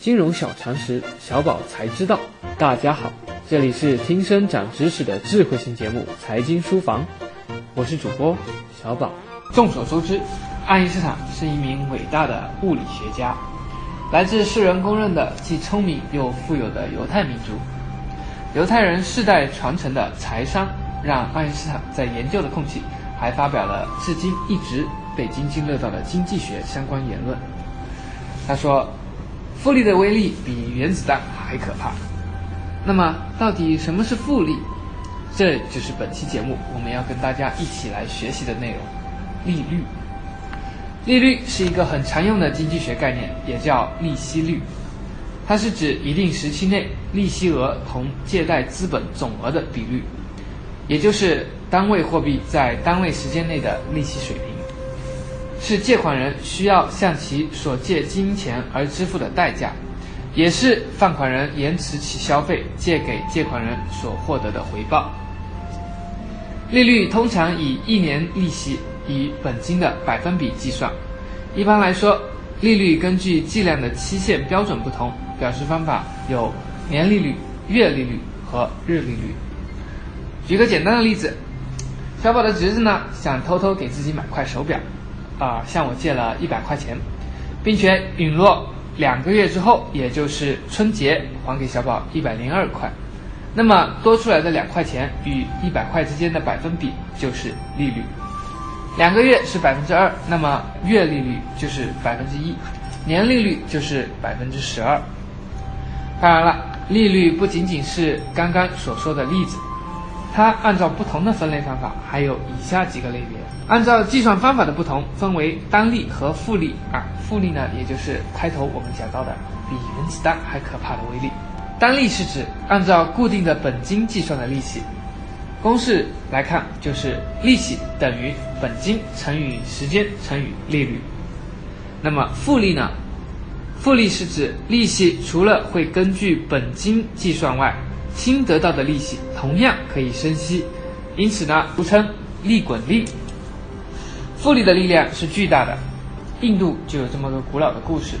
金融小常识，小宝才知道。大家好，这里是听声长知识的智慧型节目《财经书房》，我是主播小宝。众所周知，爱因斯坦是一名伟大的物理学家，来自世人公认的既聪明又富有的犹太民族。犹太人世代传承的财商，让爱因斯坦在研究的空隙，还发表了至今一直被津津乐道的经济学相关言论。他说。复利的威力比原子弹还可怕。那么，到底什么是复利？这就是本期节目我们要跟大家一起来学习的内容——利率。利率是一个很常用的经济学概念，也叫利息率。它是指一定时期内利息额同借贷资本总额的比率，也就是单位货币在单位时间内的利息水平。是借款人需要向其所借金钱而支付的代价，也是放款人延迟其消费借给借款人所获得的回报。利率通常以一年利息以本金的百分比计算。一般来说，利率根据计量的期限标准不同，表示方法有年利率、月利率和日利率。举个简单的例子，小宝的侄子呢想偷偷给自己买块手表。啊，向我借了一百块钱，并且允诺两个月之后，也就是春节还给小宝一百零二块。那么多出来的两块钱与一百块之间的百分比就是利率。两个月是百分之二，那么月利率就是百分之一，年利率就是百分之十二。当然了，利率不仅仅是刚刚所说的例子。它按照不同的分类方法，还有以下几个类别。按照计算方法的不同，分为单利和复利啊。复利呢，也就是开头我们讲到的比原子弹还可怕的威力。单利是指按照固定的本金计算的利息，公式来看就是利息等于本金乘以时间乘以利率。那么复利呢？复利是指利息除了会根据本金计算外，新得到的利息同样可以生息，因此呢，俗称利滚利。复利的力量是巨大的。印度就有这么个古老的故事：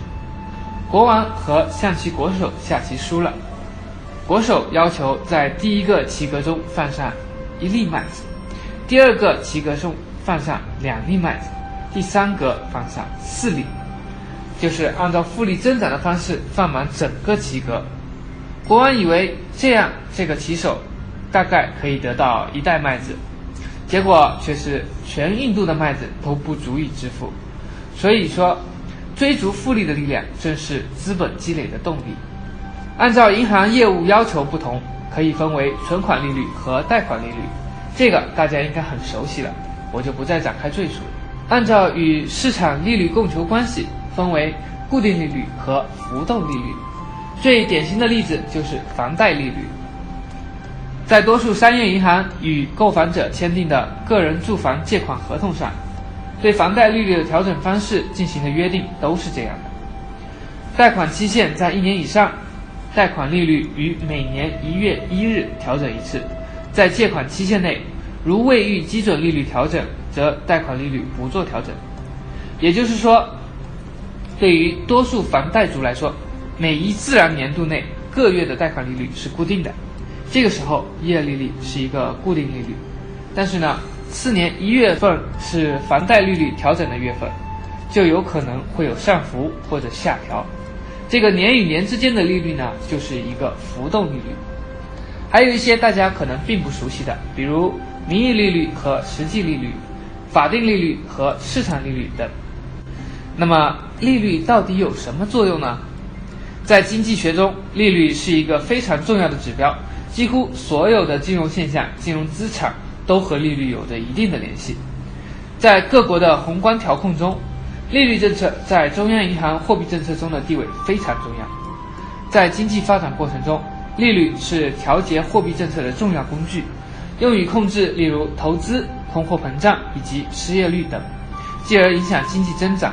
国王和象棋国手下棋输了，国手要求在第一个棋格中放上一粒麦子，第二个棋格中放上两粒麦子，第三格放上四粒，就是按照复利增长的方式放满整个棋格。国王以为这样，这个棋手大概可以得到一袋麦子，结果却是全印度的麦子都不足以支付。所以说，追逐复利的力量正是资本积累的动力。按照银行业务要求不同，可以分为存款利率和贷款利率，这个大家应该很熟悉了，我就不再展开赘述。按照与市场利率供求关系，分为固定利率和浮动利率。最典型的例子就是房贷利率，在多数商业银行与购房者签订的个人住房借款合同上，对房贷利率的调整方式进行的约定都是这样的：贷款期限在一年以上，贷款利率于每年一月一日调整一次；在借款期限内，如未遇基准利率调整，则贷款利率不做调整。也就是说，对于多数房贷族来说，每一自然年度内各月的贷款利率是固定的，这个时候月利率是一个固定利率。但是呢，次年一月份是房贷利率调整的月份，就有可能会有上浮或者下调。这个年与年之间的利率呢，就是一个浮动利率。还有一些大家可能并不熟悉的，比如名义利率和实际利率、法定利率和市场利率等。那么利率到底有什么作用呢？在经济学中，利率是一个非常重要的指标。几乎所有的金融现象、金融资产都和利率有着一定的联系。在各国的宏观调控中，利率政策在中央银行货币政策中的地位非常重要。在经济发展过程中，利率是调节货币政策的重要工具，用于控制例如投资、通货膨胀以及失业率等，继而影响经济增长。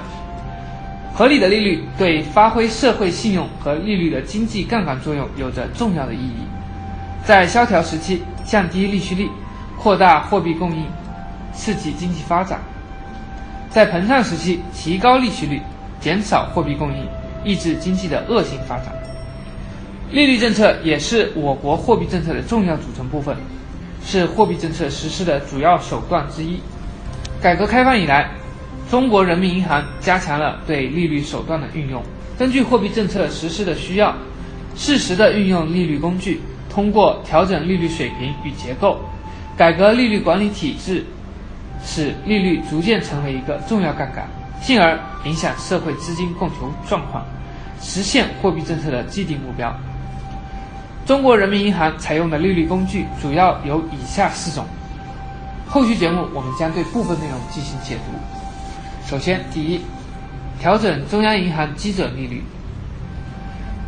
合理的利率对发挥社会信用和利率的经济杠杆作用有着重要的意义。在萧条时期，降低利息率，扩大货币供应，刺激经济发展；在膨胀时期，提高利息率，减少货币供应，抑制经济的恶性发展。利率政策也是我国货币政策的重要组成部分，是货币政策实施的主要手段之一。改革开放以来，中国人民银行加强了对利率手段的运用，根据货币政策实施的需要，适时的运用利率工具，通过调整利率水平与结构，改革利率管理体制，使利率逐渐成为一个重要杠杆，进而影响社会资金供求状况，实现货币政策的既定目标。中国人民银行采用的利率工具主要有以下四种。后续节目我们将对部分内容进行解读。首先，第一，调整中央银行基准利率；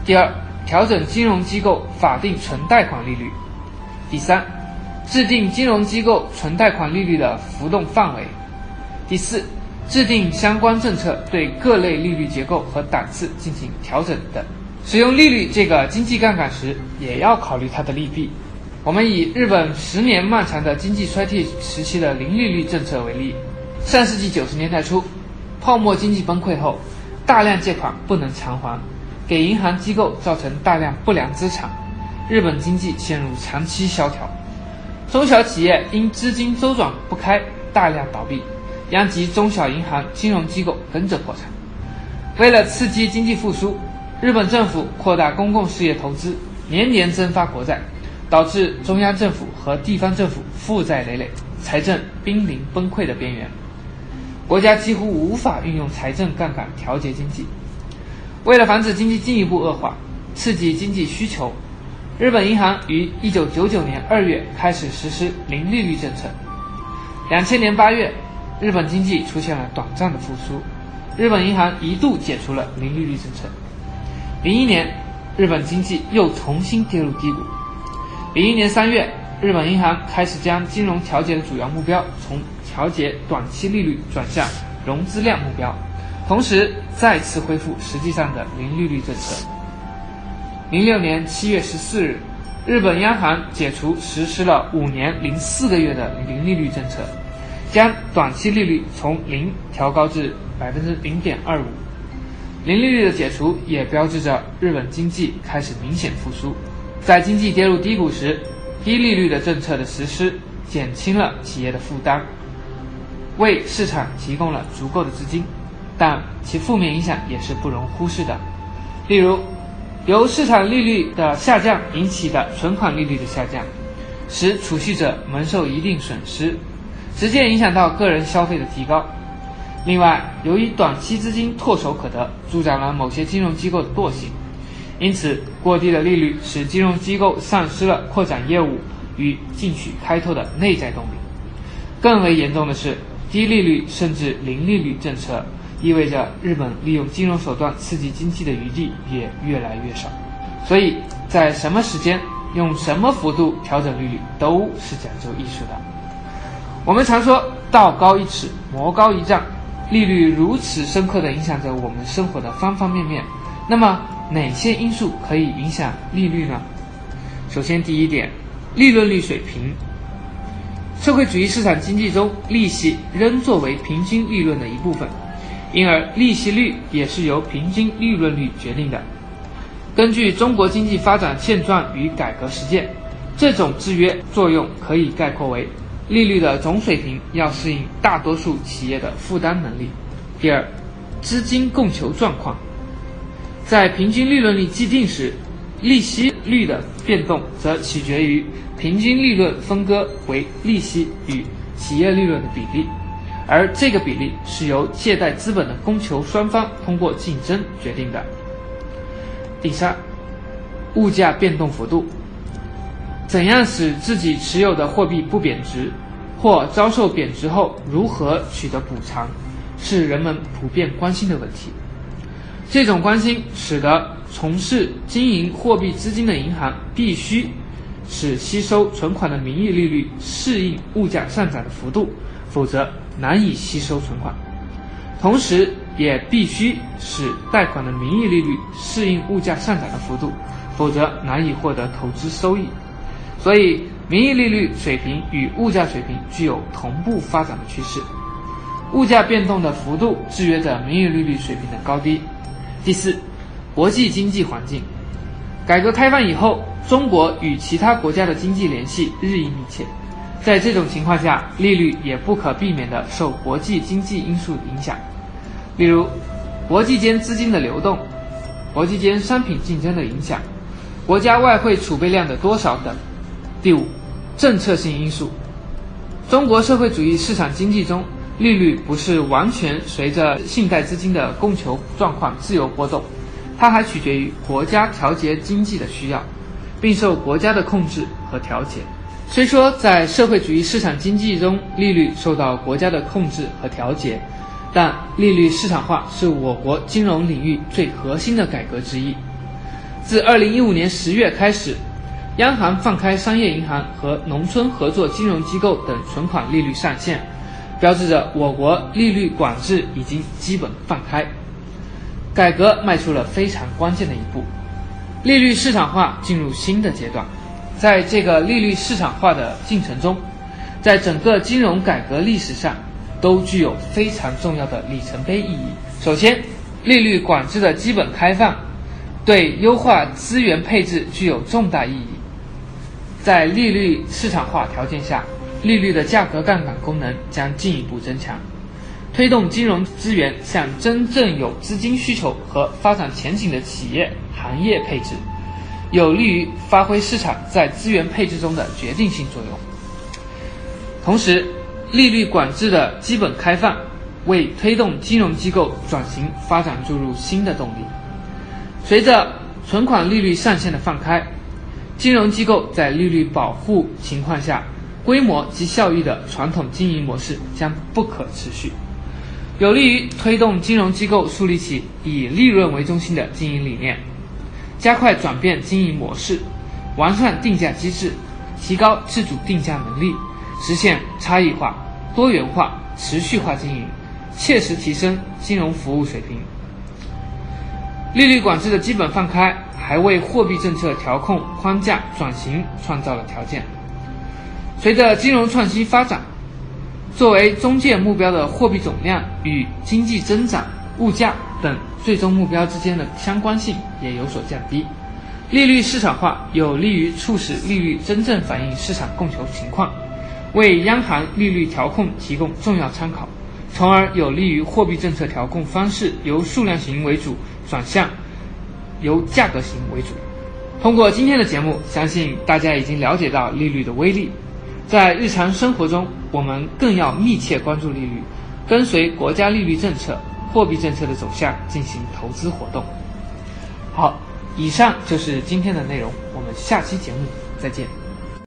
第二，调整金融机构法定存贷款利率；第三，制定金融机构存贷款利率的浮动范围；第四，制定相关政策对各类利率结构和档次进行调整等。使用利率这个经济杠杆时，也要考虑它的利弊。我们以日本十年漫长的经济衰退时期的零利率政策为例。上世纪九十年代初，泡沫经济崩溃后，大量借款不能偿还，给银行机构造成大量不良资产，日本经济陷入长期萧条，中小企业因资金周转不开大量倒闭，殃及中小银行金融机构跟着破产。为了刺激经济复苏，日本政府扩大公共事业投资，年年增发国债，导致中央政府和地方政府负债累累，财政濒临崩溃的边缘。国家几乎无法运用财政杠杆调节经济。为了防止经济进一步恶化，刺激经济需求，日本银行于1999年2月开始实施零利率政策。2000年8月，日本经济出现了短暂的复苏，日本银行一度解除了零利率政策。零一年，日本经济又重新跌入低谷。零一年三月，日本银行开始将金融调节的主要目标从调节短期利率转向融资量目标，同时再次恢复实际上的零利率政策。零六年七月十四日，日本央行解除实施了五年零四个月的零利率政策，将短期利率从零调高至百分之零点二五。零利率的解除也标志着日本经济开始明显复苏。在经济跌入低谷时，低利率的政策的实施减轻了企业的负担，为市场提供了足够的资金，但其负面影响也是不容忽视的。例如，由市场利率的下降引起的存款利率的下降，使储蓄者蒙受一定损失，直接影响到个人消费的提高。另外，由于短期资金唾手可得，助长了某些金融机构的惰性，因此过低的利率使金融机构丧失了扩展业务与进取开拓的内在动力。更为严重的是，低利率甚至零利率政策意味着日本利用金融手段刺激经济的余地也越来越少。所以在什么时间用什么幅度调整利率都是讲究艺术的。我们常说道高一尺，魔高一丈。利率如此深刻地影响着我们生活的方方面面，那么哪些因素可以影响利率呢？首先，第一点，利润率水平。社会主义市场经济中，利息仍作为平均利润的一部分，因而利息率也是由平均利润率决定的。根据中国经济发展现状与改革实践，这种制约作用可以概括为。利率的总水平要适应大多数企业的负担能力。第二，资金供求状况，在平均利润率既定时，利息率的变动则取决于平均利润分割为利息与企业利润的比例，而这个比例是由借贷资本的供求双方通过竞争决定的。第三，物价变动幅度。怎样使自己持有的货币不贬值，或遭受贬值后如何取得补偿，是人们普遍关心的问题。这种关心使得从事经营货币资金的银行必须使吸收存款的名义利率适应物价上涨的幅度，否则难以吸收存款；同时，也必须使贷款的名义利率适应物价上涨的幅度，否则难以获得投资收益。所以，名义利率水平与物价水平具有同步发展的趋势，物价变动的幅度制约着名义利率水平的高低。第四，国际经济环境。改革开放以后，中国与其他国家的经济联系日益密切，在这种情况下，利率也不可避免地受国际经济因素影响，例如国际间资金的流动、国际间商品竞争的影响、国家外汇储备量的多少等。第五，政策性因素。中国社会主义市场经济中，利率不是完全随着信贷资金的供求状况自由波动。它还取决于国家调节经济的需要，并受国家的控制和调节。虽说在社会主义市场经济中，利率受到国家的控制和调节，但利率市场化是我国金融领域最核心的改革之一。自2015年10月开始，央行放开商业银行和农村合作金融机构等存款利率上限，标志着我国利率管制已经基本放开。改革迈出了非常关键的一步，利率市场化进入新的阶段。在这个利率市场化的进程中，在整个金融改革历史上，都具有非常重要的里程碑意义。首先，利率管制的基本开放，对优化资源配置具有重大意义。在利率市场化条件下，利率的价格杠杆功能将进一步增强。推动金融资源向真正有资金需求和发展前景的企业、行业配置，有利于发挥市场在资源配置中的决定性作用。同时，利率管制的基本开放，为推动金融机构转型发展注入新的动力。随着存款利率上限的放开，金融机构在利率保护情况下，规模及效益的传统经营模式将不可持续。有利于推动金融机构树立起以利润为中心的经营理念，加快转变经营模式，完善定价机制，提高自主定价能力，实现差异化、多元化、持续化经营，切实提升金融服务水平。利率管制的基本放开，还为货币政策调控框架转型创造了条件。随着金融创新发展。作为中介目标的货币总量与经济增长、物价等最终目标之间的相关性也有所降低。利率市场化有利于促使利率真正反映市场供求情况，为央行利率调控提供重要参考，从而有利于货币政策调控方式由数量型为主转向由价格型为主。通过今天的节目，相信大家已经了解到利率的威力。在日常生活中，我们更要密切关注利率，跟随国家利率政策、货币政策的走向进行投资活动。好，以上就是今天的内容，我们下期节目再见。